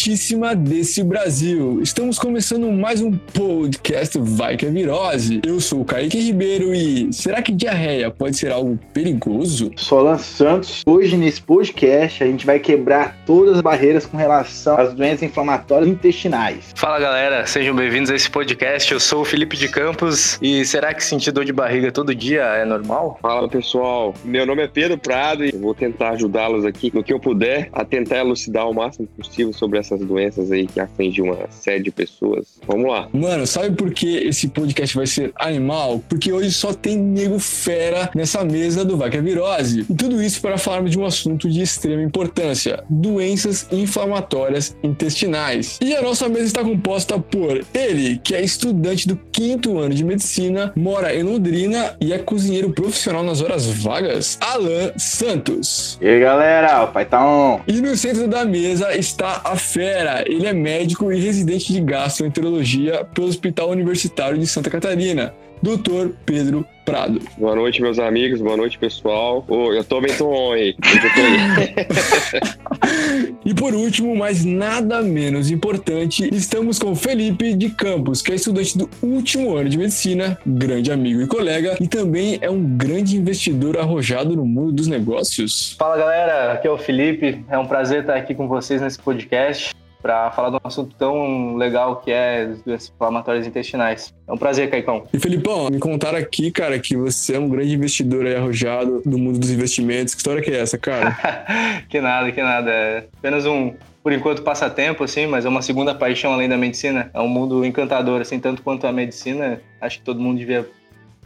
importantíssima desse Brasil. Estamos começando mais um podcast Vai que é Virose. Eu sou o Kaique Ribeiro e será que diarreia pode ser algo perigoso? Solan Santos. Hoje nesse podcast a gente vai quebrar todas as barreiras com relação às doenças inflamatórias intestinais. Fala galera, sejam bem-vindos a esse podcast. Eu sou o Felipe de Campos e será que sentir dor de barriga todo dia é normal? Fala pessoal, meu nome é Pedro Prado e vou tentar ajudá-los aqui no que eu puder a tentar elucidar o máximo possível sobre essas doenças aí que afligem uma série de pessoas. Vamos lá. Mano, sabe por que esse podcast vai ser animal? Porque hoje só tem nego fera nessa mesa do Vaca Virose. E tudo isso para falarmos de um assunto de extrema importância: doenças inflamatórias intestinais. E a nossa mesa está composta por ele, que é estudante do quinto ano de medicina, mora em Londrina e é cozinheiro profissional nas horas vagas, Alan Santos. E aí galera, o pai tá on. E no centro da mesa está a fera. Ele é médico e residente de gastroenterologia pelo Hospital Universitário de Santa Catarina, Dr. Pedro Prado. Boa noite, meus amigos. Boa noite, pessoal. Oh, eu tô bem tom aí. e por último, mas nada menos importante, estamos com Felipe de Campos, que é estudante do último ano de medicina, grande amigo e colega, e também é um grande investidor arrojado no mundo dos negócios. Fala galera, aqui é o Felipe. É um prazer estar aqui com vocês nesse podcast para falar de um assunto tão legal que é as doenças inflamatórias intestinais. É um prazer, Caicão. E Felipão, me contaram aqui, cara, que você é um grande investidor aí arrojado no mundo dos investimentos. Que história que é essa, cara? que nada, que nada. É apenas um, por enquanto, passatempo, assim, mas é uma segunda paixão além da medicina. É um mundo encantador, assim, tanto quanto a medicina. Acho que todo mundo devia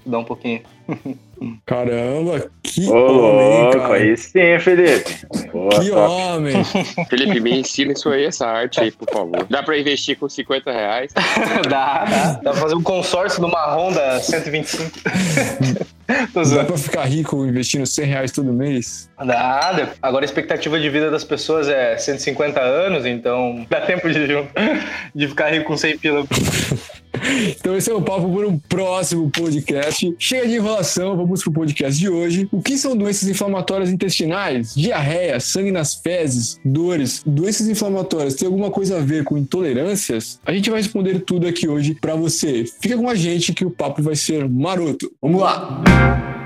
estudar um pouquinho. Caramba, que Ô, homem, louco, cara. aí sim, Felipe. Boa, Que top. homem. Felipe, me ensina isso aí, essa arte aí, por favor. Dá pra investir com 50 reais? dá, dá. Dá pra fazer um consórcio numa Honda 125. Tô Dá pra ficar rico investindo 100 reais todo mês? Dá. Agora a expectativa de vida das pessoas é 150 anos, então dá tempo de, de ficar rico com 100 pila. Então esse é o papo por um próximo podcast. Chega de enrolação, vamos pro podcast de hoje. O que são doenças inflamatórias intestinais? Diarreia, sangue nas fezes, dores, doenças inflamatórias tem alguma coisa a ver com intolerâncias? A gente vai responder tudo aqui hoje pra você. Fica com a gente que o papo vai ser maroto. Vamos lá!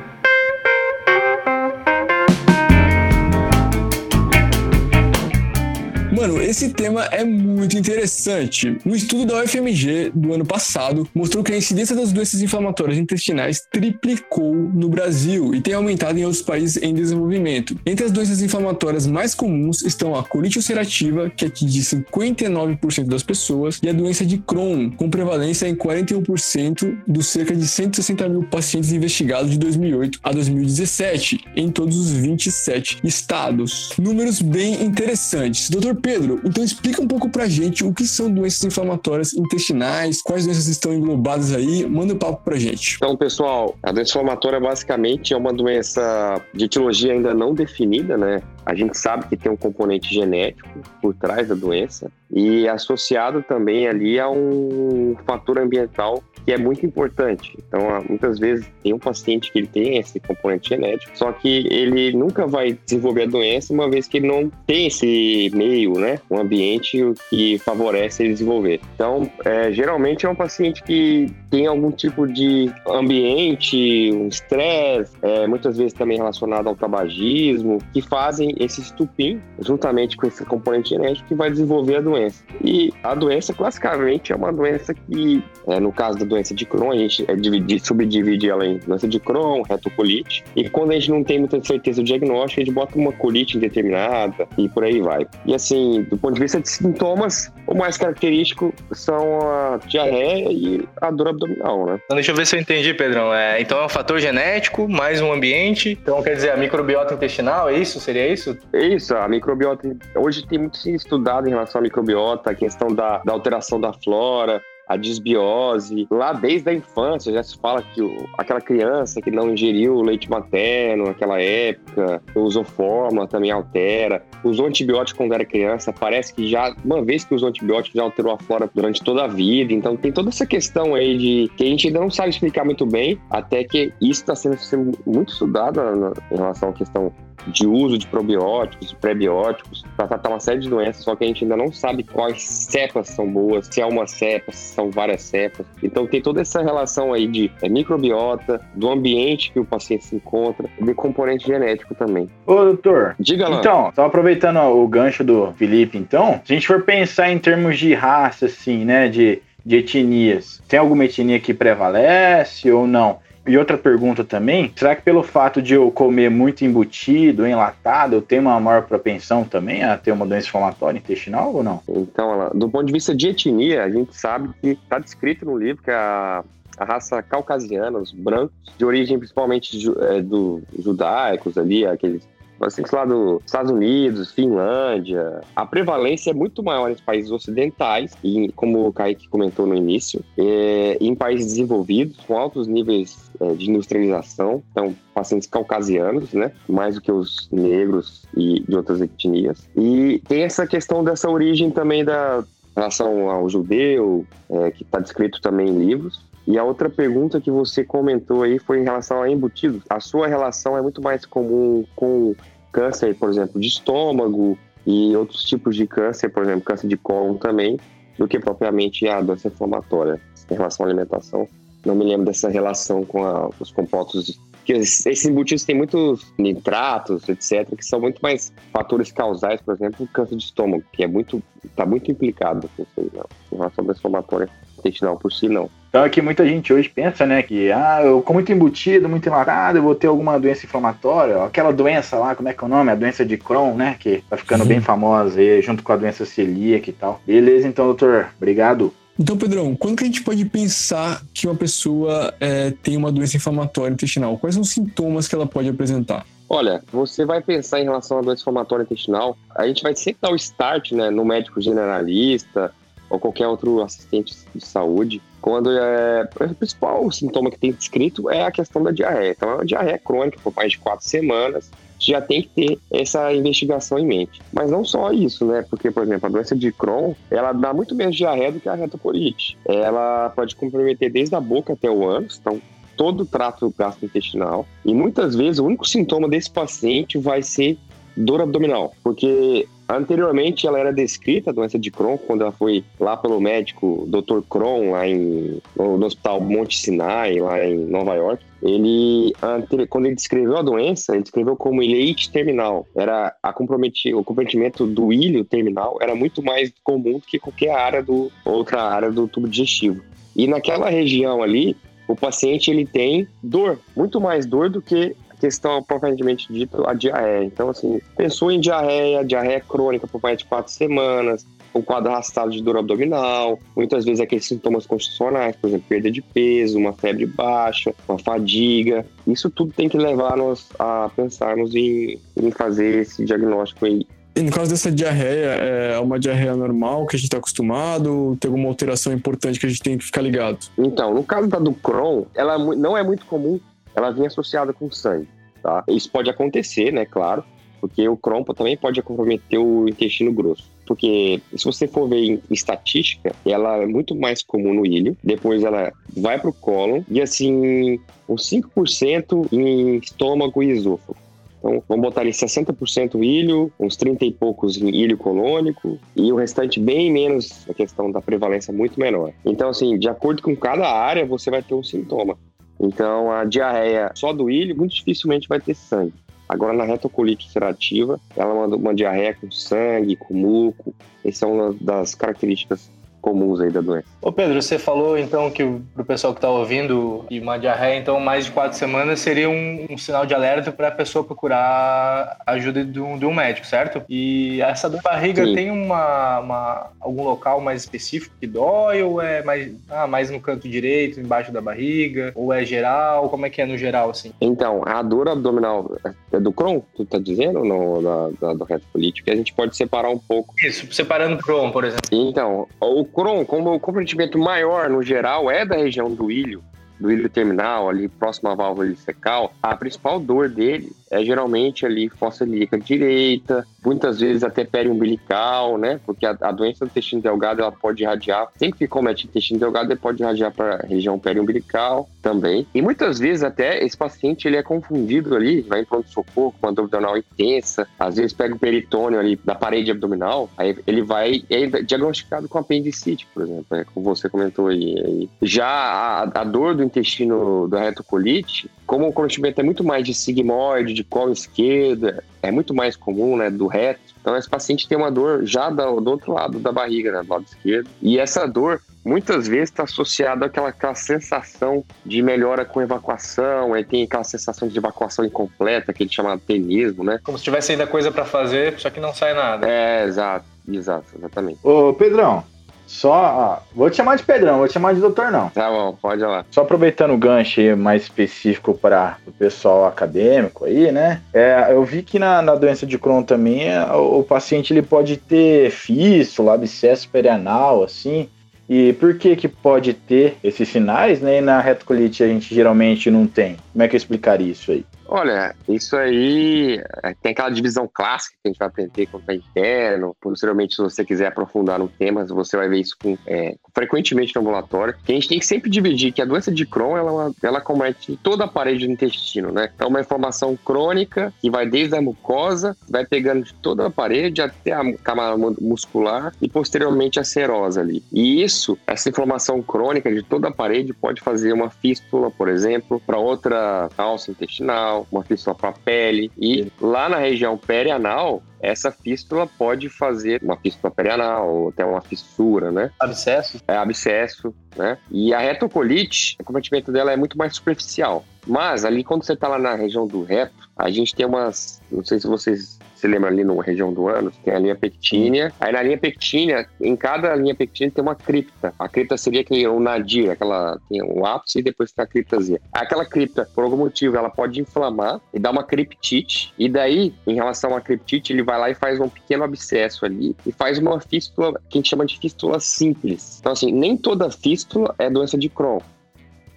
Mano, esse tema é muito interessante. Um estudo da UFMG do ano passado mostrou que a incidência das doenças inflamatórias intestinais triplicou no Brasil e tem aumentado em outros países em desenvolvimento. Entre as doenças inflamatórias mais comuns estão a colite ulcerativa, que atinge 59% das pessoas, e a doença de Crohn, com prevalência em 41% dos cerca de 160 mil pacientes investigados de 2008 a 2017, em todos os 27 estados. Números bem interessantes. Dr. Pedro, então explica um pouco pra gente o que são doenças inflamatórias intestinais, quais doenças estão englobadas aí, manda o um papo pra gente. Então, pessoal, a doença inflamatória basicamente é uma doença de etiologia ainda não definida, né? A gente sabe que tem um componente genético por trás da doença e associado também ali a um fator ambiental que é muito importante. Então, há- muitas vezes tem um paciente que ele tem esse componente genético, só que ele nunca vai desenvolver a doença uma vez que ele não tem esse meio, né? Um ambiente que favorece ele desenvolver. Então, é, geralmente é um paciente que tem algum tipo de ambiente, um estresse, é, muitas vezes também relacionado ao tabagismo, que fazem esse estupim, juntamente com esse componente genético, que vai desenvolver a doença. E a doença, classicamente, é uma doença que, é, no caso da doença de Crohn, a gente é, divide- subdivide ela em doença de Crohn, retocolite, e quando a gente não tem muita certeza do diagnóstico, a gente bota uma colite indeterminada e por aí vai. E assim, do ponto de vista de sintomas, o mais característico são a diarreia e a dor abdominal, né? Então deixa eu ver se eu entendi, Pedrão. É, então é um fator genético, mais um ambiente. Então quer dizer, a microbiota intestinal, é isso? Seria isso? É isso, a microbiota. Hoje tem muito se estudado em relação à microbiota, a questão da, da alteração da flora, a disbiose. Lá desde a infância já se fala que o- aquela criança que não ingeriu leite materno naquela época, usou fórmula também altera. Usou antibiótico quando era criança, parece que já, uma vez que usou antibiótico, já alterou a flora durante toda a vida. Então tem toda essa questão aí de que a gente ainda não sabe explicar muito bem, até que isso está sendo, sendo muito estudado na- em relação à questão de uso de probióticos, de pré-bióticos, para tratar uma série de doenças, só que a gente ainda não sabe quais cepas são boas, se é uma cepa, se são várias cepas. Então tem toda essa relação aí de é, microbiota, do ambiente que o paciente se encontra, de componente genético também. Ô, doutor. Diga lá. Então, só aproveitando o gancho do Felipe, então, se a gente for pensar em termos de raça, assim, né, de, de etnias, tem alguma etnia que prevalece ou não? E outra pergunta também, será que pelo fato de eu comer muito embutido, enlatado, eu tenho uma maior propensão também a ter uma doença inflamatória intestinal ou não? Então, do ponto de vista de etnia, a gente sabe que está descrito no livro que a a raça caucasiana, os brancos, de origem principalmente é, do judaicos ali, aqueles pacientes lá dos Estados Unidos, Finlândia, a prevalência é muito maior nos países ocidentais, e como o Kaique comentou no início, é, em países desenvolvidos, com altos níveis é, de industrialização, então pacientes caucasianos, né, mais do que os negros e de outras etnias. E tem essa questão dessa origem também da relação ao judeu, é, que está descrito também em livros, e a outra pergunta que você comentou aí foi em relação a embutidos. A sua relação é muito mais comum com câncer, por exemplo, de estômago e outros tipos de câncer, por exemplo, câncer de cólon também, do que propriamente a doença inflamatória. Em relação à alimentação, não me lembro dessa relação com a, os compostos que esses embutidos têm muitos nitratos, etc., que são muito mais fatores causais, por exemplo, o câncer de estômago, que é muito, está muito implicado com isso aí, não. Em relação à inflamatória intestinal por si, não. Então é que muita gente hoje pensa, né, que ah, eu como muito embutido, muito enlatado, eu vou ter alguma doença inflamatória, aquela doença lá, como é que é o nome? A doença de Crohn, né, que tá ficando uhum. bem famosa aí, junto com a doença celíaca e tal. Beleza, então, doutor, obrigado. Então, Pedrão, quando que a gente pode pensar que uma pessoa é, tem uma doença inflamatória intestinal? Quais são os sintomas que ela pode apresentar? Olha, você vai pensar em relação à doença inflamatória intestinal, a gente vai sempre dar o start né, no médico generalista, ou qualquer outro assistente de saúde, quando é, o principal sintoma que tem descrito é a questão da diarreia. Então, é uma diarreia crônica por mais de quatro semanas, já tem que ter essa investigação em mente. Mas não só isso, né? Porque, por exemplo, a doença de Crohn, ela dá muito menos diarreia do que a retocolite. Ela pode comprometer desde a boca até o ânus, então todo o trato gastrointestinal. E muitas vezes o único sintoma desse paciente vai ser dor abdominal, porque Anteriormente, ela era descrita, a doença de Crohn, quando ela foi lá pelo médico Dr. Crohn, lá em, no, Hospital Monte Sinai, lá em Nova York. Ele, quando ele descreveu a doença, ele descreveu como ileite terminal. Era a comprometi, o comprometimento do ilho terminal era muito mais comum do que qualquer área do, outra área do tubo digestivo. E naquela região ali, o paciente ele tem dor, muito mais dor do que questão propriamente dito, a diarreia. Então, assim, pensou em diarreia, diarreia crônica por mais de quatro semanas, um quadro arrastado de dor abdominal, muitas vezes aqueles sintomas constitucionais, por exemplo, perda de peso, uma febre baixa, uma fadiga. Isso tudo tem que levar-nos a pensarmos em, em fazer esse diagnóstico aí e no caso dessa diarreia, é uma diarreia normal que a gente está acostumado? Tem alguma alteração importante que a gente tem que ficar ligado? Então, no caso da do Crohn, ela não é muito comum ela vinha associada com sangue, tá? Isso pode acontecer, né, claro, porque o Crohn também pode comprometer o intestino grosso. Porque se você for ver em estatística, ela é muito mais comum no ilho, depois ela vai para o cólon e assim, uns 5% em estômago e esôfago. Então, vamos botar ali 60% ilho, uns 30 e poucos em ilho colônico, e o restante bem menos, a questão da prevalência muito menor. Então, assim, de acordo com cada área, você vai ter um sintoma. Então, a diarreia só do ilho muito dificilmente vai ter sangue. Agora, na retocolite ulcerativa, ela uma, uma diarreia com sangue, com muco. Essa é uma das características comuns aí da doença. Ô Pedro, você falou então que pro pessoal que está ouvindo e uma diarreia, então mais de quatro semanas seria um, um sinal de alerta para a pessoa procurar ajuda de um, de um, médico, certo? E essa dor de barriga Sim. tem uma, uma, algum local mais específico que dói ou é mais, ah, mais no canto direito, embaixo da barriga? Ou é geral? Como é que é no geral, assim? Então, a dor abdominal é do Crohn, tu tá dizendo, no, da, da, do reto político, a gente pode separar um pouco. Isso, separando o Crohn, por exemplo. Então, o Crohn, como o comprometimento maior no geral é da região do ilho, do ilho terminal, ali próximo à válvula fecal, a principal dor dele é geralmente ali fossa ilíaca direita, muitas vezes até periumbilical, né? Porque a, a, doença do intestino delgado ela pode irradiar, sempre que comete intestino delgado, ele pode irradiar para a região periumbilical também. E muitas vezes até esse paciente ele é confundido ali, vai em pronto-socorro com uma dor abdominal intensa, às vezes pega o peritônio ali da parede abdominal, aí ele vai é diagnosticado com apendicite, por exemplo, é, como você comentou aí. Já a, a dor do intestino da retocolite, como o cometimento é muito mais de sigmoide, de colo esquerda, é muito mais comum, né, do reto. Então, esse paciente tem uma dor já do, do outro lado da barriga, né, do lado esquerdo. E essa dor, muitas vezes, está associada àquela, àquela sensação de melhora com evacuação, aí tem aquela sensação de evacuação incompleta, que ele chama de tenismo, né? Como se tivesse ainda coisa para fazer, só que não sai nada. É, exato, exato, exatamente. Ô, Pedrão, só, vou te chamar de Pedrão, vou te chamar de doutor não. Tá bom, pode ir lá. Só aproveitando o gancho aí mais específico para o pessoal acadêmico aí, né? É, eu vi que na, na doença de Crohn também é, o, o paciente ele pode ter fístula, abscesso perianal, assim. E por que que pode ter esses sinais, né? E na retocolite a gente geralmente não tem. Como é que eu explicaria isso aí? Olha, isso aí é, tem aquela divisão clássica que a gente vai aprender quando está interno. Posteriormente, se você quiser aprofundar no tema, você vai ver isso com, é, frequentemente no ambulatório. Que a gente tem que sempre dividir que a doença de Crohn ela, ela comete toda a parede do intestino, né? É uma inflamação crônica que vai desde a mucosa, vai pegando de toda a parede até a camada muscular e posteriormente a serosa ali. E isso, essa inflamação crônica de toda a parede pode fazer uma fístula, por exemplo, para outra alça intestinal uma fístula para a pele. E lá na região perianal, essa fístula pode fazer uma fístula perianal ou até uma fissura, né? Abscesso? É, abscesso, né? E a retocolite, o cometimento dela é muito mais superficial. Mas ali, quando você está lá na região do reto, a gente tem umas. Não sei se vocês se lembra ali na região do ânus, tem a linha pectínea. Aí na linha pectínea, em cada linha pectínea tem uma cripta. A cripta seria que o nadir, aquela tem um ápice e depois tem a criptazinha. Aquela cripta, por algum motivo, ela pode inflamar e dar uma criptite. E daí, em relação à criptite, ele vai lá e faz um pequeno abscesso ali e faz uma fístula que a gente chama de fístula simples. Então, assim, nem toda fístula é doença de Crohn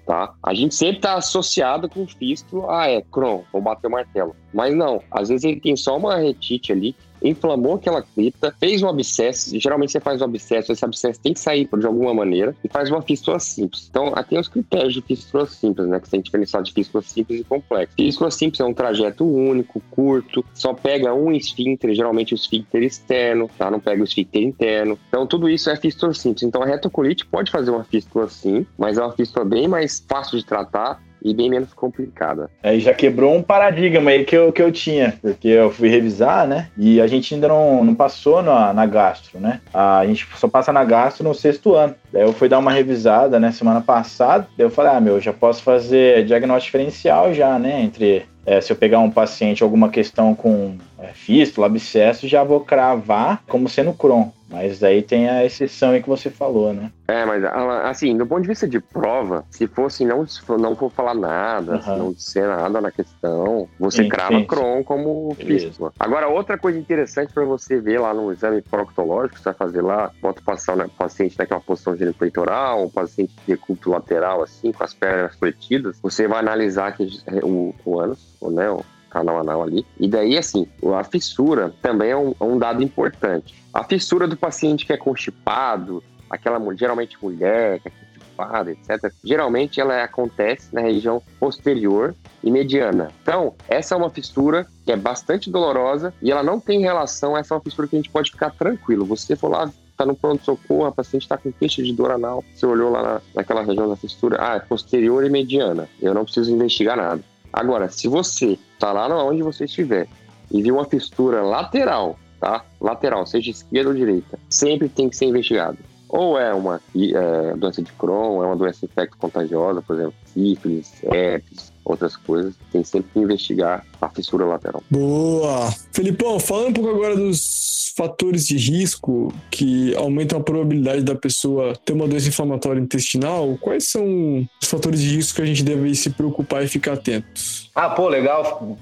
tá? A gente sempre está associado com fístula, ah, é Crohn, vou bater o martelo. Mas não, às vezes ele tem só uma retite ali inflamou aquela cripta, fez um abscesso. Geralmente você faz um abscesso, esse abscesso tem que sair de alguma maneira e faz uma fístula simples. Então, tem os critérios de fístula simples, né? Que você tem que diferenciar de fístula simples e complexa. Fístula simples é um trajeto único, curto, só pega um esfíncter, geralmente o esfíncter externo, tá? Não pega o esfíncter interno. Então, tudo isso é fístula simples. Então, a retocolite pode fazer uma fístula sim, mas é uma fístula bem mais fácil de tratar e bem menos complicada. Aí já quebrou um paradigma aí que eu, que eu tinha, porque eu fui revisar, né? E a gente ainda não, não passou na, na gastro, né? A gente só passa na gastro no sexto ano. Daí eu fui dar uma revisada, né, semana passada. Daí eu falei, ah, meu, já posso fazer diagnóstico diferencial já, né? Entre é, se eu pegar um paciente alguma questão com fístula, abscesso, já vou cravar como sendo Crohn. Mas aí tem a exceção aí que você falou, né? É, mas assim, do ponto de vista de prova, se fosse não, não for falar nada, uhum. não disser nada na questão, você sim, crava sim, Crohn como fístula. Agora, outra coisa interessante para você ver lá no exame proctológico, você vai fazer lá, bota passar o paciente naquela posição genipeitoral, um paciente de decúbito lateral, assim, com as pernas fletidas, você vai analisar que, o, o ânus, né, o canal anal ali. E daí, assim, a fissura também é um, é um dado importante. A fissura do paciente que é constipado, aquela geralmente mulher que é constipada, etc., geralmente ela acontece na região posterior e mediana. Então, essa é uma fissura que é bastante dolorosa e ela não tem relação, essa é uma fissura que a gente pode ficar tranquilo. Você for lá tá no pronto-socorro, a paciente está com queixa de dor anal, você olhou lá na, naquela região da fissura, ah, é posterior e mediana, eu não preciso investigar nada. Agora, se você tá lá onde você estiver e viu uma fissura lateral, tá? Lateral, seja esquerda ou direita, sempre tem que ser investigado. Ou é uma é, doença de Crohn, é uma doença infecto-contagiosa, por exemplo, sífilis, herpes, outras coisas. Tem sempre que investigar a fissura lateral. Boa! Felipão, falando um pouco agora dos fatores de risco que aumentam a probabilidade da pessoa ter uma doença inflamatória intestinal, quais são os fatores de risco que a gente deve se preocupar e ficar atentos? Ah, pô, legal.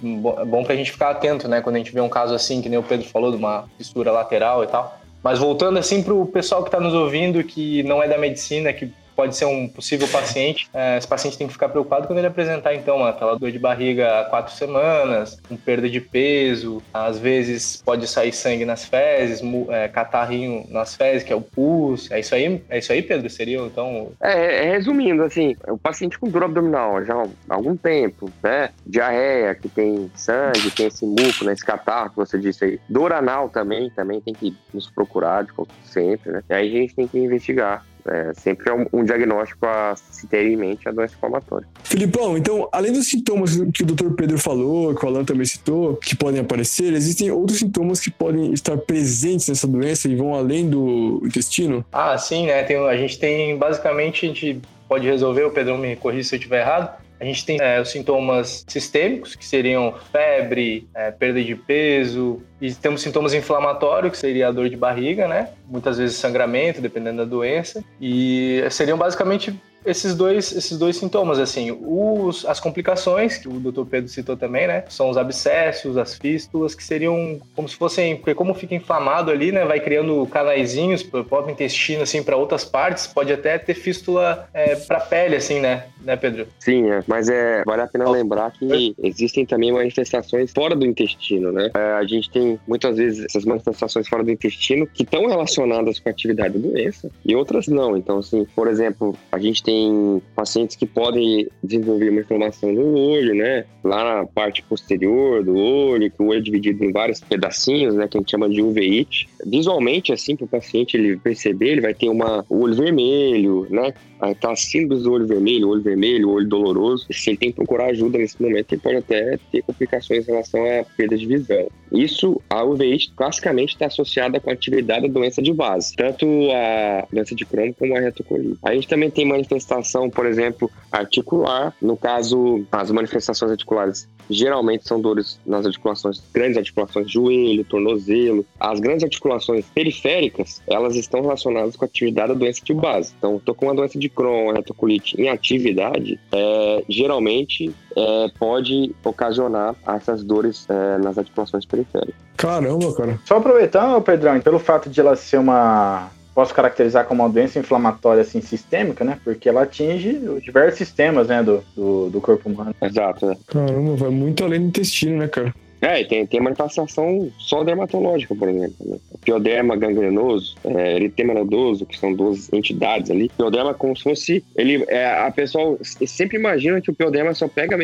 Bom pra gente ficar atento, né? Quando a gente vê um caso assim, que nem o Pedro falou, de uma fissura lateral e tal. Mas voltando assim para o pessoal que está nos ouvindo, que não é da medicina, que pode ser um possível paciente, é, esse paciente tem que ficar preocupado quando ele apresentar, então, aquela dor de barriga há quatro semanas, com perda de peso, às vezes pode sair sangue nas fezes, é, catarrinho nas fezes, que é o pus. É isso aí, é isso aí Pedro? Seria, então... É, é, resumindo, assim, o paciente com dor abdominal já há algum tempo, né? Diarreia, que tem sangue, tem esse muco, né? Esse catarro que você disse aí. Dor anal também, também tem que nos procurar de sempre, né? E aí a gente tem que investigar. É, sempre é um, um, diagnóstico a se ter em mente a doença inflamatória. Filipão, então, além dos sintomas que o Dr. Pedro falou, que o Alan também citou, que podem aparecer, existem outros sintomas que podem estar presentes nessa doença e vão além do intestino? Ah, sim, né? Tem, a gente tem, basicamente, a gente pode resolver, o Pedro me corrija se eu estiver errado, a gente tem é, os sintomas sistêmicos, que seriam febre, é, perda de peso, e temos sintomas inflamatórios, que seria a dor de barriga, né? Muitas vezes sangramento, dependendo da doença. E seriam basicamente esses dois, esses dois sintomas, assim, os, as complicações, que o doutor Pedro citou também, né, são os abscessos, as fístulas, que seriam como se fossem, porque como fica inflamado ali, né, vai criando canaizinhos para o próprio intestino, assim, para outras partes, pode até ter fístula é, para pele, assim, né, né, Pedro? Sim, é, mas é, vale a pena lembrar que existem também manifestações fora do intestino, né, é, a gente tem muitas vezes essas manifestações fora do intestino que estão relacionadas com a atividade da doença e outras não, então, assim, por exemplo, a gente tem tem pacientes que podem desenvolver uma inflamação no olho, né? Lá na parte posterior do olho, que o olho é dividido em vários pedacinhos, né? Que a gente chama de uveíte. Visualmente, assim, para o paciente ele perceber, ele vai ter uma, o olho vermelho, né? Aquela síndrome do olho vermelho, olho vermelho, olho doloroso. Se ele tem que procurar ajuda nesse momento, ele pode até ter complicações em relação à perda de visão. Isso, a uveíte, classicamente está associada com a atividade da doença de base, tanto a doença de Crohn como a retocolite. A gente também tem manifestação, por exemplo, articular. No caso, as manifestações articulares geralmente são dores nas articulações, grandes articulações, joelho, tornozelo. As grandes articulações periféricas, elas estão relacionadas com a atividade da doença de base. Então, estou com uma doença de Crohn, retocolite em atividade, é, geralmente é, pode ocasionar essas dores é, nas articulações periféricas. Caramba, cara. Só aproveitando, Pedrão, pelo fato de ela ser uma posso caracterizar como uma doença inflamatória assim sistêmica, né? Porque ela atinge diversos sistemas, né, do, do, do corpo humano. Exato. Né? Caramba, vai muito além do intestino, né, cara? É, tem, tem manifestação só dermatológica, por exemplo. Né? Pioderma gangrenoso, é, eritema nodoso, que são duas entidades ali. Pioderma como se fosse... Ele, é, a pessoa sempre imagina que o pioderma só pega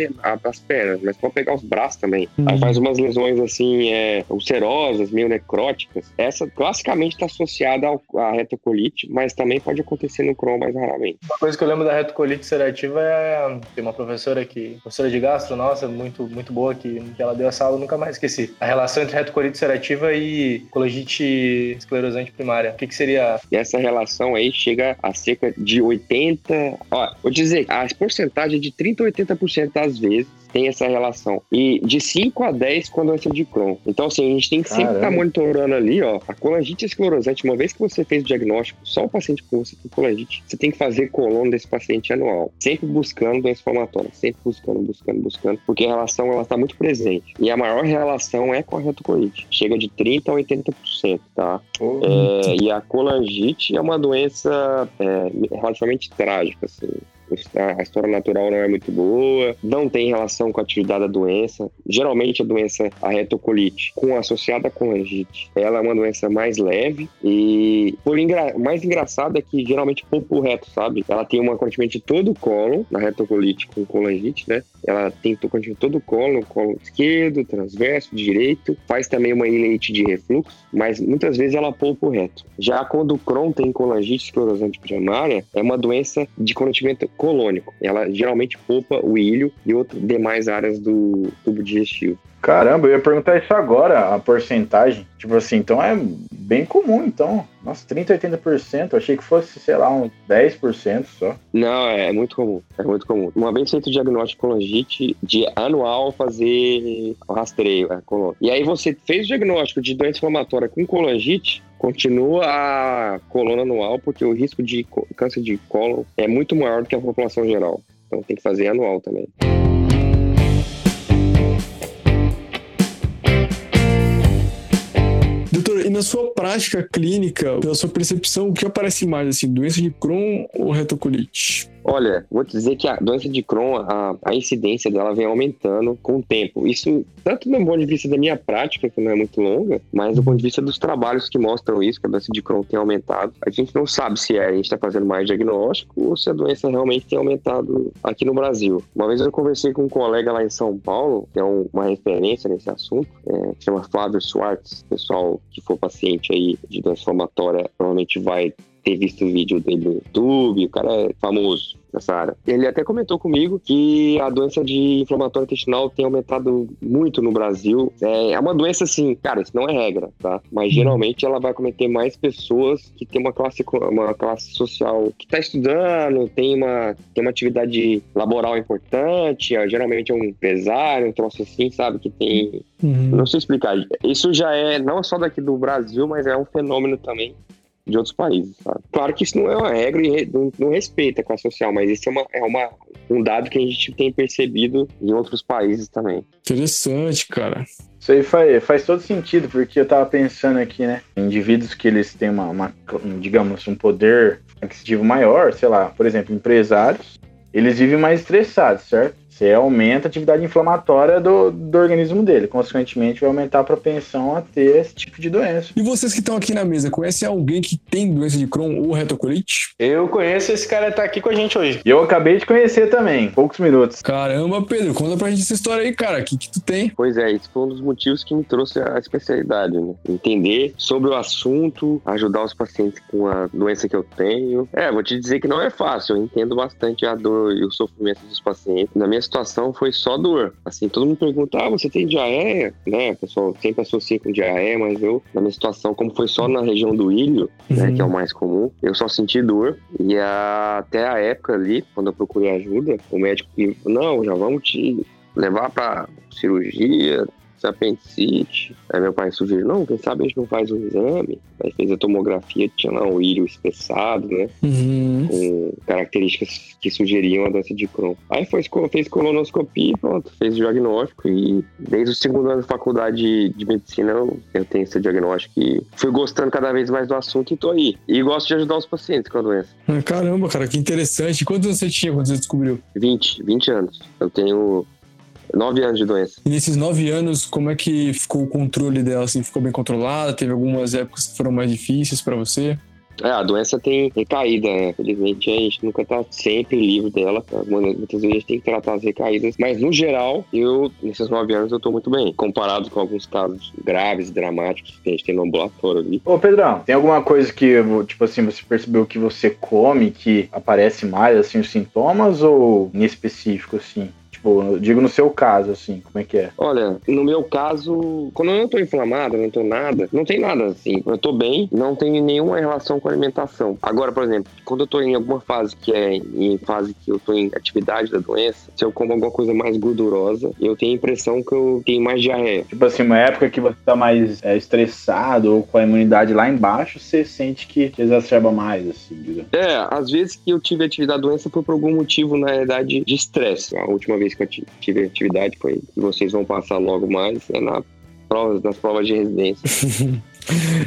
as pernas, mas pode pegar os braços também. Uhum. Aí faz umas lesões, assim, é, ulcerosas, meio necróticas. Essa, classicamente, está associada ao, à retocolite, mas também pode acontecer no Crohn mais raramente. Uma coisa que eu lembro da retocolite ulcerativa é... Tem uma professora que... Professora de gastro, nossa, muito, muito boa, que, que ela deu essa aula nunca mais esqueci. A relação entre retocolite ulcerativa e colangite esclerosante primária. O que, que seria? Essa relação aí chega a cerca de 80. Ó, vou dizer, a porcentagem é de 30 a 80% das vezes tem essa relação. E de 5 a 10 com a doença de Crohn. Então, assim, a gente tem que Caramba. sempre estar tá monitorando ali, ó, a colangite esclerosante. Uma vez que você fez o diagnóstico, só o paciente com você tem colangite, você tem que fazer coluna desse paciente anual. Sempre buscando doença inflamatória. Sempre buscando, buscando, buscando. Porque a relação, ela está muito presente. E a maior relação é com a retocolite. Chega de 30 a 80%, tá? Oh, é, e a colangite é uma doença é, relativamente trágica, assim a história natural não é muito boa, não tem relação com a atividade da doença. Geralmente a doença, a retocolite, com associada com colangite, ela é uma doença mais leve e por engra... mais engraçado é que geralmente pouco reto, sabe? Ela tem um acometimento de todo o colo, na retocolite com colangite, né? Ela tem acometimento de todo o colo, colo esquerdo, transverso, direito, faz também uma ileite de refluxo, mas muitas vezes ela poupa o reto. Já quando o Crohn tem colangite esclerosante primária, é uma doença de cometimento colônico. Ela geralmente poupa o ilho e outras demais áreas do tubo digestivo. Caramba, eu ia perguntar isso agora, a porcentagem. Tipo assim, então é bem comum, então. Nossa, 30, 80%. Eu achei que fosse, sei lá, uns 10% só. Não, é muito comum. É muito comum. Uma vez feito o diagnóstico colangite, de anual fazer o rastreio, é. E aí você fez o diagnóstico de doença inflamatória com colangite, continua a coluna anual, porque o risco de câncer de cólon é muito maior do que a população geral. Então tem que fazer anual também. Na sua prática clínica, pela sua percepção, o que aparece mais, assim, doença de Crohn ou retocolite? Olha, vou te dizer que a doença de Crohn, a, a incidência dela vem aumentando com o tempo. Isso, tanto do ponto de vista da minha prática, que não é muito longa, mas do ponto de vista dos trabalhos que mostram isso, que a doença de Crohn tem aumentado. A gente não sabe se é, a gente está fazendo mais diagnóstico ou se a doença realmente tem aumentado aqui no Brasil. Uma vez eu conversei com um colega lá em São Paulo, que é um, uma referência nesse assunto, é, chama Flávio Schwartz. Pessoal que for paciente aí de doença inflamatória provavelmente vai ter visto o vídeo dele no YouTube, o cara é famoso nessa área. Ele até comentou comigo que a doença de inflamatório intestinal tem aumentado muito no Brasil. É, é uma doença assim, cara, isso não é regra, tá? Mas geralmente ela vai cometer mais pessoas que tem uma classe, uma classe social que está estudando, tem uma, tem uma atividade laboral importante, geralmente é um empresário, um troço assim, sabe? Que tem. Uhum. Não sei explicar. Isso já é não só daqui do Brasil, mas é um fenômeno também de outros países. Sabe? Claro que isso não é uma regra e não, não respeita a classe social, mas isso é, uma, é uma, um dado que a gente tem percebido em outros países também. Interessante, cara. Isso aí faz, faz todo sentido, porque eu tava pensando aqui, né? Indivíduos que eles têm uma, uma digamos, um poder aquisitivo maior, sei lá, por exemplo, empresários, eles vivem mais estressados, certo? Você aumenta a atividade inflamatória do, do organismo dele. Consequentemente, vai aumentar a propensão a ter esse tipo de doença. E vocês que estão aqui na mesa, conhecem alguém que tem doença de Crohn ou retocolite? Eu conheço esse cara tá aqui com a gente hoje. E eu acabei de conhecer também, poucos minutos. Caramba, Pedro, conta pra gente essa história aí, cara. O que, que tu tem? Pois é, isso foi um dos motivos que me trouxe a especialidade, né? Entender sobre o assunto, ajudar os pacientes com a doença que eu tenho. É, vou te dizer que não é fácil. Eu entendo bastante a dor e o sofrimento dos pacientes. Na minha situação foi só dor. Assim, todo mundo pergunta, ah, você tem diarreia? Né? Pessoal sempre associa com diarreia, mas eu, na minha situação, como foi só na região do ilho, uhum. né, que é o mais comum, eu só senti dor. E a, até a época ali, quando eu procurei ajuda, o médico não, já vamos te levar para cirurgia, apendicite. Aí meu pai sugeriu, não, quem sabe a gente não faz um exame. Aí fez a tomografia, tinha lá um írio espessado, né? Uhum. Com características que sugeriam a doença de Crohn. Aí foi, fez colonoscopia e pronto, fez o diagnóstico. E desde o segundo ano da faculdade de medicina eu, eu tenho esse diagnóstico e fui gostando cada vez mais do assunto e tô aí. E gosto de ajudar os pacientes com a doença. Caramba, cara, que interessante. Quantos você tinha quando você descobriu? 20, 20 anos. Eu tenho Nove anos de doença. E nesses nove anos, como é que ficou o controle dela? Assim, ficou bem controlada? Teve algumas épocas que foram mais difíceis para você? É, a doença tem recaída, né? Felizmente a gente nunca tá sempre livre dela. Tá? Muitas vezes a gente tem que tratar as recaídas. Mas no geral, eu, nesses nove anos, eu tô muito bem. Comparado com alguns casos graves, dramáticos que a gente tem no ambulatório ali. Ô, Pedrão, tem alguma coisa que, tipo assim, você percebeu que você come que aparece mais, assim, os sintomas? Ou em específico, assim? Tipo, digo no seu caso, assim, como é que é? Olha, no meu caso, quando eu não tô inflamado, não tô nada, não tem nada assim. Eu tô bem, não tem nenhuma relação com alimentação. Agora, por exemplo, quando eu tô em alguma fase que é em fase que eu tô em atividade da doença, se eu como alguma coisa mais gordurosa, eu tenho a impressão que eu tenho mais diarreia. Tipo assim, uma época que você tá mais é, estressado ou com a imunidade lá embaixo, você sente que, que exacerba mais, assim, digamos. É, às vezes que eu tive atividade da doença foi por algum motivo, na realidade, de estresse. A última vez eu tive atividade foi que vocês vão passar logo mais é na prova, nas provas de residência.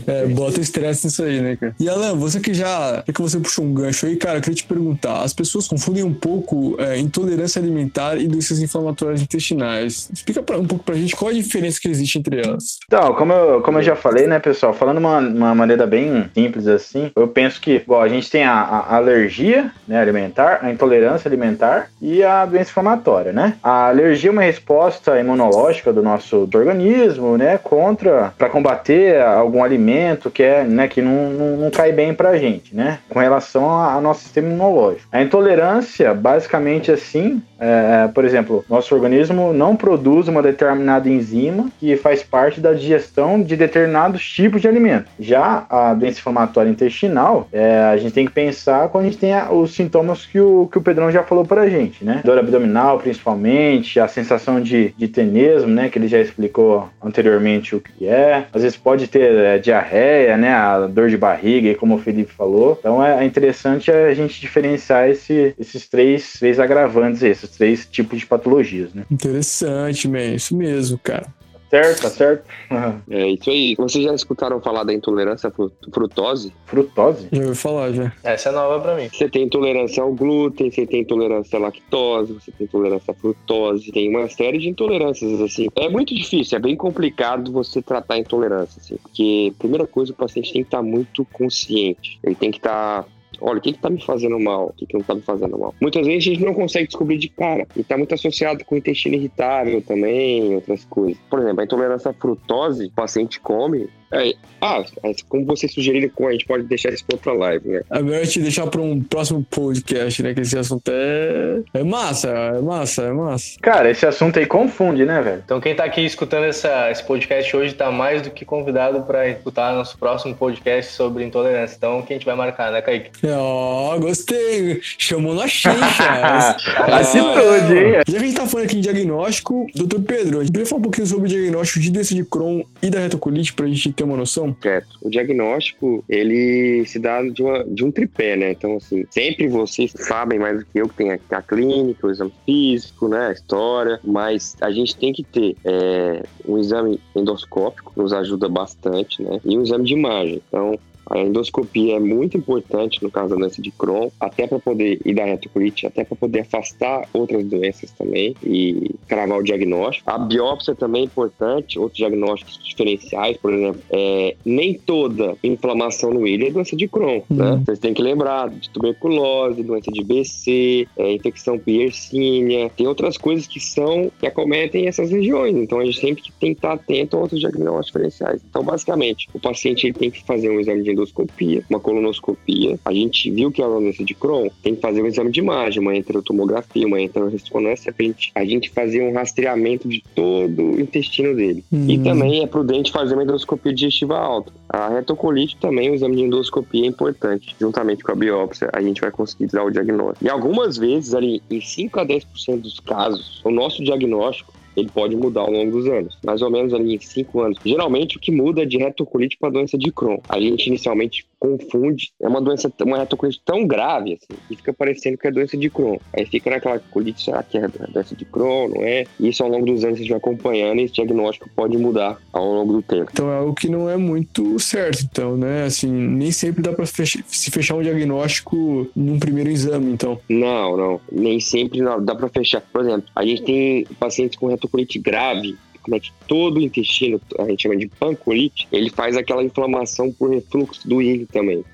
É, bota estresse nisso aí, né, cara? E Alan, você que já. É que você puxou um gancho aí, cara, eu queria te perguntar. As pessoas confundem um pouco é, intolerância alimentar e doenças inflamatórias intestinais. Explica pra, um pouco pra gente qual a diferença que existe entre elas. Então, como eu, como eu já falei, né, pessoal, falando uma, uma maneira bem simples assim, eu penso que, bom, a gente tem a, a alergia né, alimentar, a intolerância alimentar e a doença inflamatória, né? A alergia é uma resposta imunológica do nosso organismo, né, contra, para combater a algum alimento que é, né, que não, não, não cai bem pra gente, né? Com relação ao nosso sistema imunológico. A intolerância, basicamente assim, é, por exemplo, nosso organismo não produz uma determinada enzima que faz parte da digestão de determinados tipos de alimento. Já a doença inflamatória intestinal, é, a gente tem que pensar quando a gente tem os sintomas que o, que o Pedrão já falou pra gente, né? Dor abdominal, principalmente, a sensação de, de tenesmo, né? Que ele já explicou anteriormente o que é. Às vezes pode ter é, diarreia, né? A dor de barriga, como o Felipe falou. Então é, é interessante a gente diferenciar esse, esses três, três agravantes, esses três tipos de patologias, né? Interessante, man. Isso mesmo, cara. Certo, tá certo. É isso aí. Vocês já escutaram falar da intolerância à fru- frutose? Frutose? Já ouvi falar, já. Essa é nova pra mim. Você tem intolerância ao glúten, você tem intolerância à lactose, você tem intolerância à frutose, tem uma série de intolerâncias, assim. É muito difícil, é bem complicado você tratar a intolerância, assim, porque, primeira coisa, o paciente tem que estar muito consciente, ele tem que estar olha, o que que tá me fazendo mal? O que que não tá me fazendo mal? Muitas vezes a gente não consegue descobrir de cara. E tá muito associado com o intestino irritável também, outras coisas. Por exemplo, a intolerância à frutose, o paciente come. É, ah, como vocês sugeriram, a gente pode deixar isso para outra live, né? É melhor te deixar para um próximo podcast, né? Que esse assunto é. É massa, é massa, é massa. Cara, esse assunto aí confunde, né, velho? Então quem tá aqui escutando essa, esse podcast hoje tá mais do que convidado para escutar nosso próximo podcast sobre intolerância. Então quem a gente vai marcar, né, Kaique? Ó, gostei. Chamou na chincha. Assim tudo, hein? Já que a gente tá falando aqui em diagnóstico, doutor Pedro, a gente poderia falar um pouquinho sobre o diagnóstico de doença de Crohn e da retocolite pra gente ter uma noção? Certo. O diagnóstico, ele se dá de, uma, de um tripé, né? Então, assim, sempre vocês sabem mais do que eu que tem a, a clínica, o exame físico, né? A história, mas a gente tem que ter é, um exame endoscópico, nos ajuda bastante, né? E um exame de imagem. Então, a endoscopia é muito importante no caso da doença de Crohn, até para poder, e da retocolite, até para poder afastar outras doenças também e cravar o diagnóstico. A biópsia também é importante, outros diagnósticos diferenciais, por exemplo, é, nem toda inflamação no ilho é doença de Crohn, Uhum. né? Vocês têm que lembrar de tuberculose, doença de BC, é, infecção Yersinia, tem outras coisas que são, que acometem essas regiões, então a gente sempre tem que estar atento a outros diagnósticos diferenciais. Então, basicamente, o paciente ele tem que fazer um exame de endoscopia, uma colonoscopia. A gente viu que é uma doença de Crohn, tem que fazer um exame de imagem, uma enterotomografia, uma enteroressonância, pra gente, a gente fazer um rastreamento de todo o intestino dele. E Hum. também é prudente fazer uma endoscopia digestiva alta. A retocolite também, o exame de endoscopia é importante. Juntamente com a biópsia, a gente vai conseguir dar o diagnóstico. E algumas vezes, ali, em 5 a 10% dos casos, o nosso diagnóstico ele pode mudar ao longo dos anos. Mais ou menos ali em 5 anos. Geralmente o que muda é de retocolite para doença de Crohn. A gente inicialmente confunde, é uma doença, uma retocolite tão grave assim, que fica parecendo que é doença de Crohn. Aí fica naquela colite, será que é doença de Crohn, não é? E isso ao longo dos anos a gente vai acompanhando e esse diagnóstico pode mudar ao longo do tempo. Então é algo que não é muito certo, então, né? Assim, nem sempre dá pra fech- se fechar um diagnóstico num primeiro exame, então. Não, não. Nem sempre não, dá para fechar. Por exemplo, a gente tem pacientes com retocolite grave, que todo o intestino, a gente chama de pancolite, ele faz aquela inflamação por refluxo do ilho também,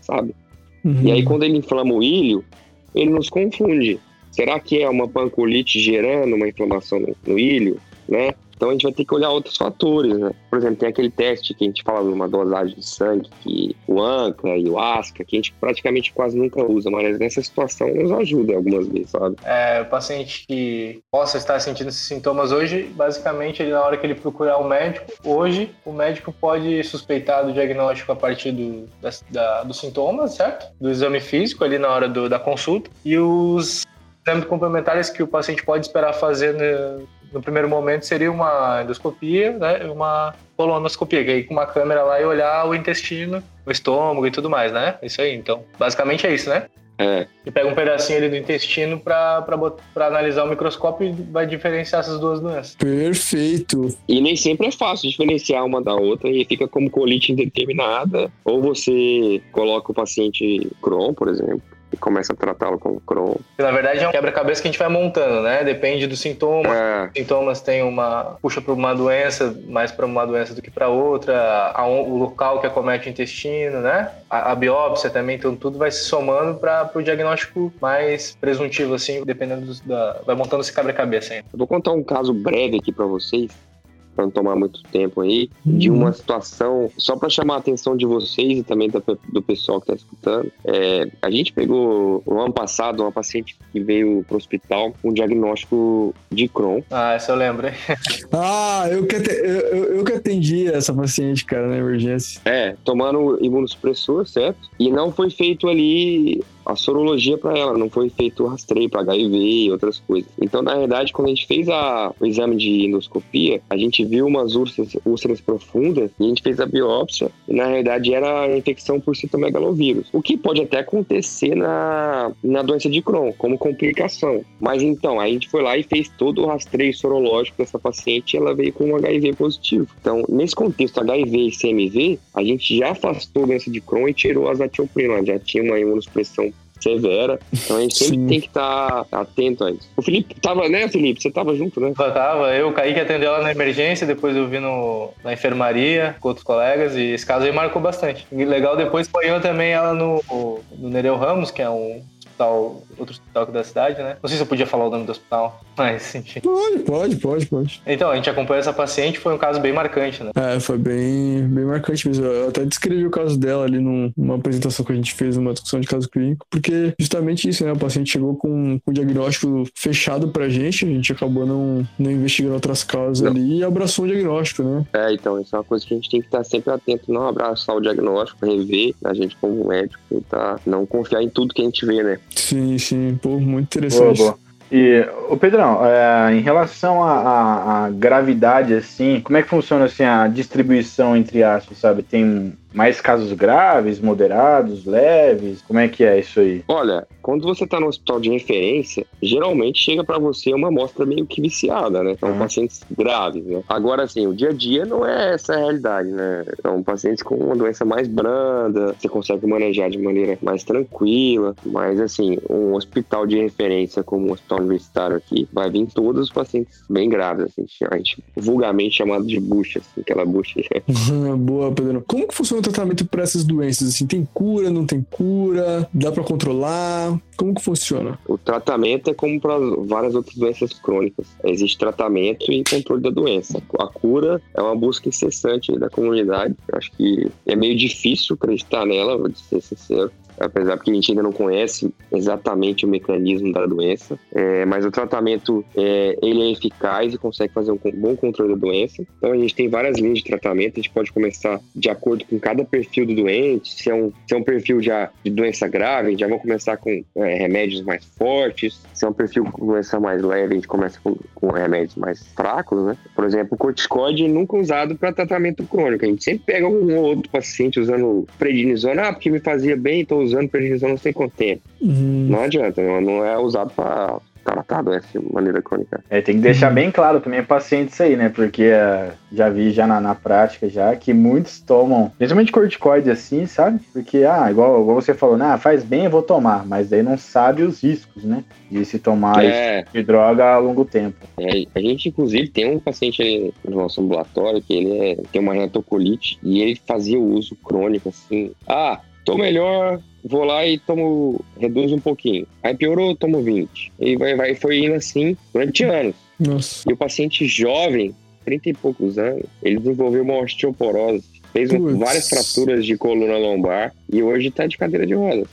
sabe? Uhum. E aí, quando ele inflama o ilho, ele nos confunde. Será que é uma pancolite gerando uma inflamação no, no ilho, né? Então a gente vai ter que olhar outros fatores, né? Por exemplo, tem aquele teste que a gente fala numa dosagem de sangue, que o ANCA e o ASCA, que a gente praticamente quase nunca usa, mas nessa situação nos ajuda algumas vezes, sabe? É, o paciente que possa estar sentindo esses sintomas hoje, basicamente, ele, na hora que ele procurar o médico, hoje o médico pode suspeitar do diagnóstico a partir do, das- da- dos sintomas, certo? Do exame físico ali na hora do- da consulta. E os exames complementares que o paciente pode esperar fazer no, primeiro momento seria uma endoscopia, né? e Uma colonoscopia, que é ir com uma câmera lá e olhar o intestino, o estômago e tudo mais, né? Isso aí. Então, basicamente é isso, né? É, E pega um pedacinho ali do intestino para analisar o microscópio e vai diferenciar essas duas doenças. Perfeito. E nem sempre é fácil diferenciar uma da outra e fica como colite indeterminada. Ou você coloca o paciente Crohn, por exemplo, e começa a tratá-lo como Crohn. Na verdade é um quebra-cabeça que a gente vai montando, né? Depende do sintoma. É, Sintomas tem uma puxa para uma doença, mais para uma doença do que para outra, a o local que acomete o intestino, né? A, a biópsia também, então tudo vai se somando para o diagnóstico mais presuntivo, assim, dependendo dos- da. Vai montando esse quebra-cabeça ainda. eu vou contar um caso breve aqui pra vocês, pra não tomar muito tempo aí, de uma situação, só pra chamar a atenção de vocês e também da- do pessoal que tá escutando. É, a gente pegou no ano passado uma paciente que veio pro hospital com um diagnóstico de Crohn. Ah, essa eu lembro, hein? Ah, eu que, eu- eu que atendi essa paciente, cara, na emergência. É, tomando imunossupressor, certo? E não foi feito ali a sorologia para ela, não foi feito o rastreio para HIV e outras coisas. Então, na verdade, quando a gente fez a, o exame de endoscopia, a gente viu umas úlceras, úlceras profundas e a gente fez a biópsia e, na realidade, era a infecção por citomegalovírus. O que pode até acontecer na, na doença de Crohn, como complicação. Mas então, a gente foi lá e fez todo o rastreio sorológico dessa paciente e ela veio com um HIV positivo. Então, nesse contexto HIV e CMV, a gente já afastou a doença de Crohn e tirou as atioprina, já tinha uma imunossupressão severa. Então a gente sempre Sim. tem que estar tá atento a isso. O Felipe tava, né, Felipe? Você tava junto, né? Eu tava, eu caí que atendeu ela na emergência, depois eu vi no, na enfermaria com outros colegas e esse caso aí marcou bastante. E legal, depois foi eu também ela no, no Nereu Ramos, que é um hospital, outro hospital da cidade, né? Não sei se eu podia falar o nome do hospital, mas enfim. Pode, pode, pode, pode. Então, a gente acompanhou essa paciente, foi um caso bem marcante, né? É, foi bem, bem marcante mesmo. Eu até descrevi o caso dela ali numa apresentação que a gente fez numa discussão de caso clínico, porque justamente isso, né? O paciente chegou com, com o diagnóstico fechado pra gente, a gente acabou não, não investigando outras causas não. ali e abraçou o diagnóstico, né? É, então, isso é uma coisa que a gente tem que estar sempre atento, não abraçar o diagnóstico, rever a gente como médico, tentar não confiar em tudo que a gente vê, né? Sim, sim. Pô, muito interessante. Boa, boa. E, o Pedrão, é, em relação à gravidade, assim, como é que funciona assim, a distribuição entre aspas, sabe? Tem mais casos graves, moderados, leves? Como é que é isso aí? Olha, quando você está no hospital de referência, geralmente chega para você uma amostra meio que viciada, né? São uhum. pacientes graves, né? Agora, assim, o dia a dia não é essa a realidade, né? São pacientes com uma doença mais branda, você consegue manejar de maneira mais tranquila, mas, assim, um hospital de referência como o hospital universitário aqui, vai vir todos os pacientes bem graves, assim, a gente vulgarmente chamado de bucha, assim, aquela bucha. Boa, Pedro. Como que funciona tratamento para essas doenças? Assim, tem cura, não tem cura? Dá para controlar? Como que funciona? O tratamento é como para várias outras doenças crônicas. Existe tratamento e controle da doença. A cura é uma busca incessante da comunidade. Eu acho que é meio difícil acreditar nela, vou ser sincero apesar que a gente ainda não conhece exatamente o mecanismo da doença, é, mas o tratamento é, ele é eficaz e consegue fazer um bom controle da doença. Então a gente tem várias linhas de tratamento, a gente pode começar de acordo com cada perfil do doente, se é um, se é um perfil já de doença grave, já vai começar com é, remédios mais fortes, se é um perfil com doença mais leve, a gente começa com, com remédios mais fracos, né? Por exemplo, o corticoide nunca usado para tratamento crônico, a gente sempre pega um ou outro paciente usando prednisona, ah, porque me fazia bem, então usando prednisona não sei quanto tempo. Uhum. Não adianta, não é usado para tratar a doença de maneira crônica. É, tem que deixar uhum. bem claro também para pacientes aí, né? Porque uh, já vi já na, na, prática já que muitos tomam, principalmente corticoide assim, sabe? Porque, ah, igual, igual você falou, ah, faz bem, eu vou tomar, mas daí não sabe os riscos, né? De se tomar é. de droga a longo tempo. É, a gente, inclusive, tem um paciente no nosso ambulatório que ele é, tem uma retocolite e ele fazia o uso crônico, assim. Ah, tô melhor, vou lá e tomo, reduz um pouquinho. Aí piorou, tomo 20. E vai, vai, foi indo assim durante anos. Nossa. E o paciente jovem, 30 e poucos anos, ele desenvolveu uma osteoporose fez Puts. várias fraturas de coluna lombar e hoje tá de cadeira de rodas.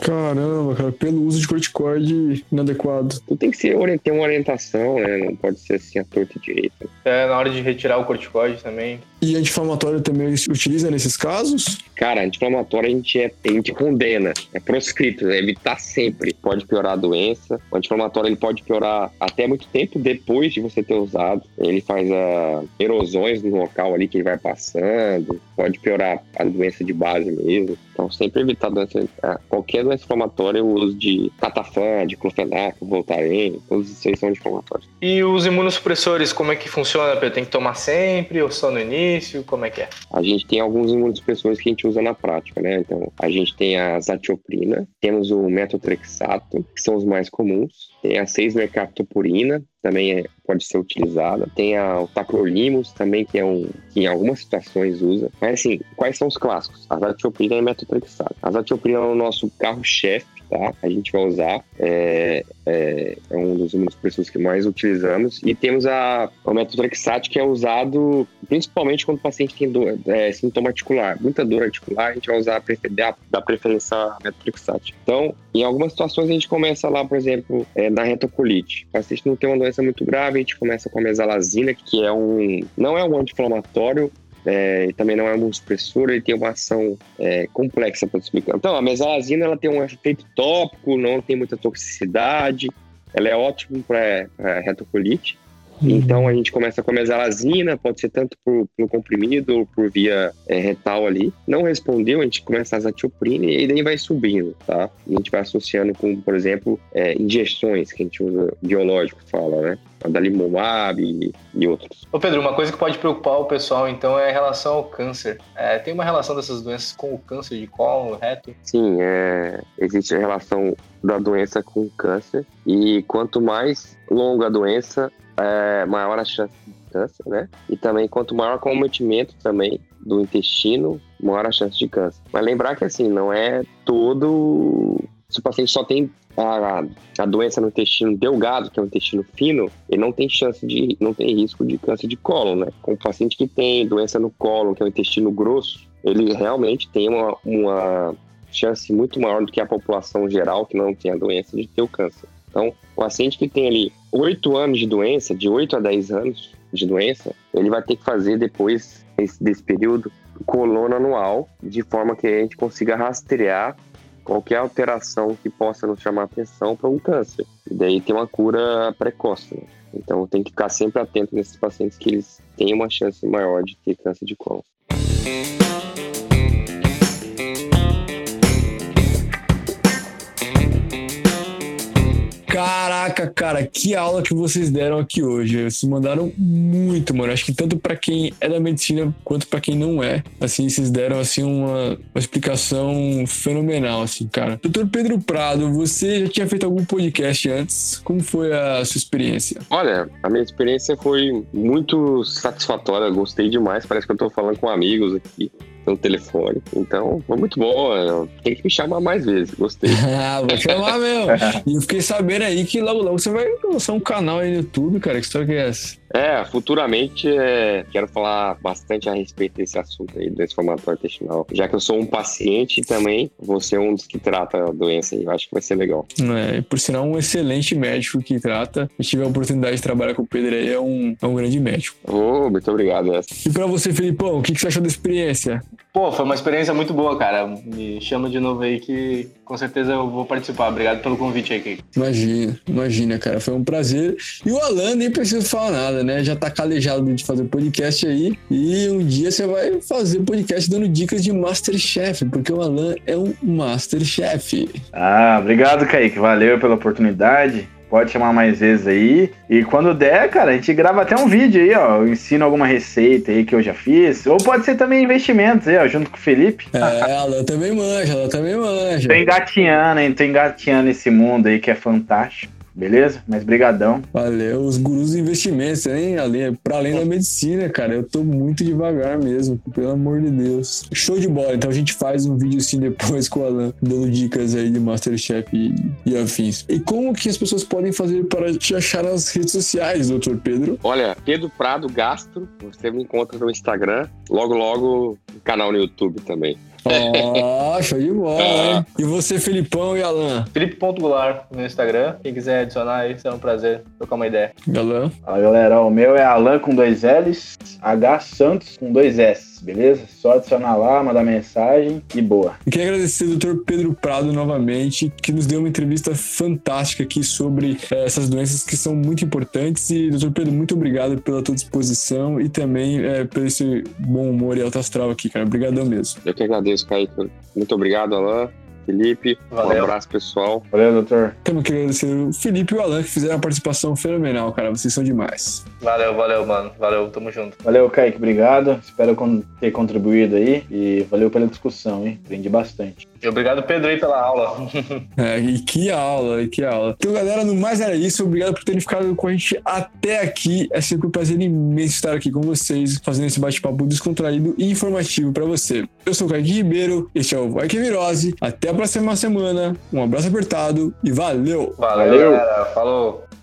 Caramba, cara, pelo uso de corticoide inadequado. Tu tem que ser, ter uma orientação, né? Não pode ser assim a torta direita. É, na hora de retirar o corticoide também. E anti-inflamatório também se utiliza nesses casos? Cara, anti-inflamatório a gente, é, a gente condena, é proscrito, é evitar sempre. Pode piorar a doença. O anti-inflamatório ele pode piorar até muito tempo depois de você ter usado. Ele faz uh, erosões no local ali que ele vai passando, pode piorar a doença de base mesmo. Então, sempre evitar doença, é, qualquer doença inflamatória, o uso de catafan, de clofenac, voltaren, todos aí são inflamatórios. E os imunossupressores, como é que funciona? Tem que tomar sempre ou só no início? Como é que é? A gente tem alguns imunossupressores que a gente usa na prática, né? Então, a gente tem a zatioprina, temos o metotrexato, que são os mais comuns, tem a 6-mercaptopurina, também é, pode ser utilizada. Tem a, o tacrolimus também, que é um que em algumas situações usa. Mas assim, quais são os clássicos? A zatioprina e a metotrexato. A zatioprina é o nosso carro-chefe tá? A gente vai usar, é, é, é um dos imunossupressores que mais utilizamos. E temos a, o metotrexato, que é usado principalmente quando o paciente tem dor, é, sintoma articular. Muita dor articular, a gente vai usar, dá, dá preferência a metotrexato. Então, em algumas situações a gente começa lá, por exemplo, é, na retocolite. O paciente não tem uma doença muito grave, a gente começa com a mesalazina, que é um, não é um anti-inflamatório, é, também não é um supressor, ele tem uma ação é, complexa para explicar. Então, a mesalazina ela tem um efeito tópico, não tem muita toxicidade, ela é ótima para retocolite. Uhum. Então a gente começa com a mesalazina, pode ser tanto por, por comprimido ou por via é, retal ali. Não respondeu, a gente começa a azatioprina e daí vai subindo, tá? A gente vai associando com, por exemplo, é, injeções que a gente usa, biológico fala, né? Da Limomab e, e, outros. Ô Pedro, uma coisa que pode preocupar o pessoal então é a relação ao câncer. É, tem uma relação dessas doenças com o câncer de colo, reto? Sim, é, existe a relação da doença com o câncer e quanto mais longa a doença, é, maior a chance de câncer, né? E também quanto maior o cometimento também do intestino, maior a chance de câncer. Mas lembrar que assim, não é todo. Se o paciente só tem a, a doença no intestino delgado, que é o intestino fino, ele não tem chance de, não tem risco de câncer de colo, né? Com o paciente que tem doença no colo, que é o intestino grosso, ele realmente tem uma, uma chance muito maior do que a população geral que não tem a doença de ter o câncer. Então, o paciente que tem ali 8 anos de doença, de 8 a 10 anos de doença, ele vai ter que fazer depois desse, desse período coluna anual, de forma que a gente consiga rastrear qualquer alteração que possa nos chamar atenção para um câncer. E daí tem uma cura precoce. Né? Então tem que ficar sempre atento nesses pacientes que eles têm uma chance maior de ter câncer de cólon. Caraca, cara, que aula que vocês deram aqui hoje. Vocês mandaram muito, mano. Acho que tanto para quem é da medicina quanto para quem não é. Assim, vocês deram assim uma, uma, explicação fenomenal, assim, cara. Doutor Pedro Prado, você já tinha feito algum podcast antes? Como foi a sua experiência? Olha, a minha experiência foi muito satisfatória. Gostei demais. Parece que eu tô falando com amigos aqui no telefone. Então, foi muito bom. Tem que me chamar mais vezes. Gostei. ah, vou chamar mesmo. e fiquei sabendo aí que logo logo você vai lançar um canal aí no YouTube, cara. Que história que é essa? É, futuramente é, quero falar bastante a respeito desse assunto aí, desse formatório intestinal. Já que eu sou um paciente também, vou ser um dos que trata a doença aí. Eu acho que vai ser legal. É, por sinal, um excelente médico que trata. Eu tive a oportunidade de trabalhar com o Pedro aí, é um, é um grande médico. Oh, muito obrigado. E pra você, Felipão, o que, que você achou da experiência? Pô, foi uma experiência muito boa, cara. Me chama de novo aí que com certeza eu vou participar. Obrigado pelo convite aí, Imagina, imagina, cara. Foi um prazer. E o Alan nem precisa falar nada, né? Já tá calejado de fazer podcast aí. E um dia você vai fazer podcast dando dicas de Masterchef, porque o Alan é um Masterchef. Ah, obrigado, Kaique. Valeu pela oportunidade. Pode chamar mais vezes aí. E quando der, cara, a gente grava até um vídeo aí, ó. Eu ensino alguma receita aí que eu já fiz. Ou pode ser também investimentos aí, ó, junto com o Felipe. É, ela também manja, ela também manja. Tô engatinhando, hein? Tô engatinhando esse mundo aí que é fantástico. Beleza? Mas brigadão. Valeu, os gurus do investimento, hein? Além, pra além da medicina, cara, eu tô muito devagar mesmo, pelo amor de Deus. Show de bola, então a gente faz um vídeo assim depois com o Alan, dando dicas aí de Masterchef e, e afins. E como que as pessoas podem fazer para te achar nas redes sociais, doutor Pedro? Olha, Pedro Prado Gastro, você me encontra no Instagram, logo logo no canal no YouTube também. Ó, oh, show de bola, hein? Ah. E você, Felipão e Alan? Felipe.goulart no Instagram. Quem quiser adicionar aí, será um prazer trocar uma ideia. Alan? Fala, galera. O meu é Alan com dois L's, H Santos com dois S beleza? Só adicionar lá, mandar mensagem e boa. E queria agradecer ao Dr. Pedro Prado novamente, que nos deu uma entrevista fantástica aqui sobre é, essas doenças que são muito importantes. E, Dr. Pedro, muito obrigado pela tua disposição e também é, pelo esse bom humor e alto astral aqui, cara. Obrigadão mesmo. Eu que agradeço, Kaique. Muito obrigado, Alain. Felipe. Valeu. Um abraço, pessoal. Valeu, doutor. Temos que agradecer o Felipe e o Alan, que fizeram uma participação fenomenal, cara. Vocês são demais. Valeu, valeu, mano. Valeu, tamo junto. Valeu, Kaique. Obrigado. Espero ter contribuído aí. E valeu pela discussão, hein? Aprendi bastante. Obrigado, Pedro, aí, pela aula. é, e que aula, e que aula. Então, galera, no mais era isso. Obrigado por terem ficado com a gente até aqui. É sempre um prazer imenso estar aqui com vocês, fazendo esse bate-papo descontraído e informativo para você. Eu sou o Kaique Ribeiro, este é o Vai Que Virose. Até a próxima semana. Um abraço apertado e valeu! Valeu, valeu. galera. Falou!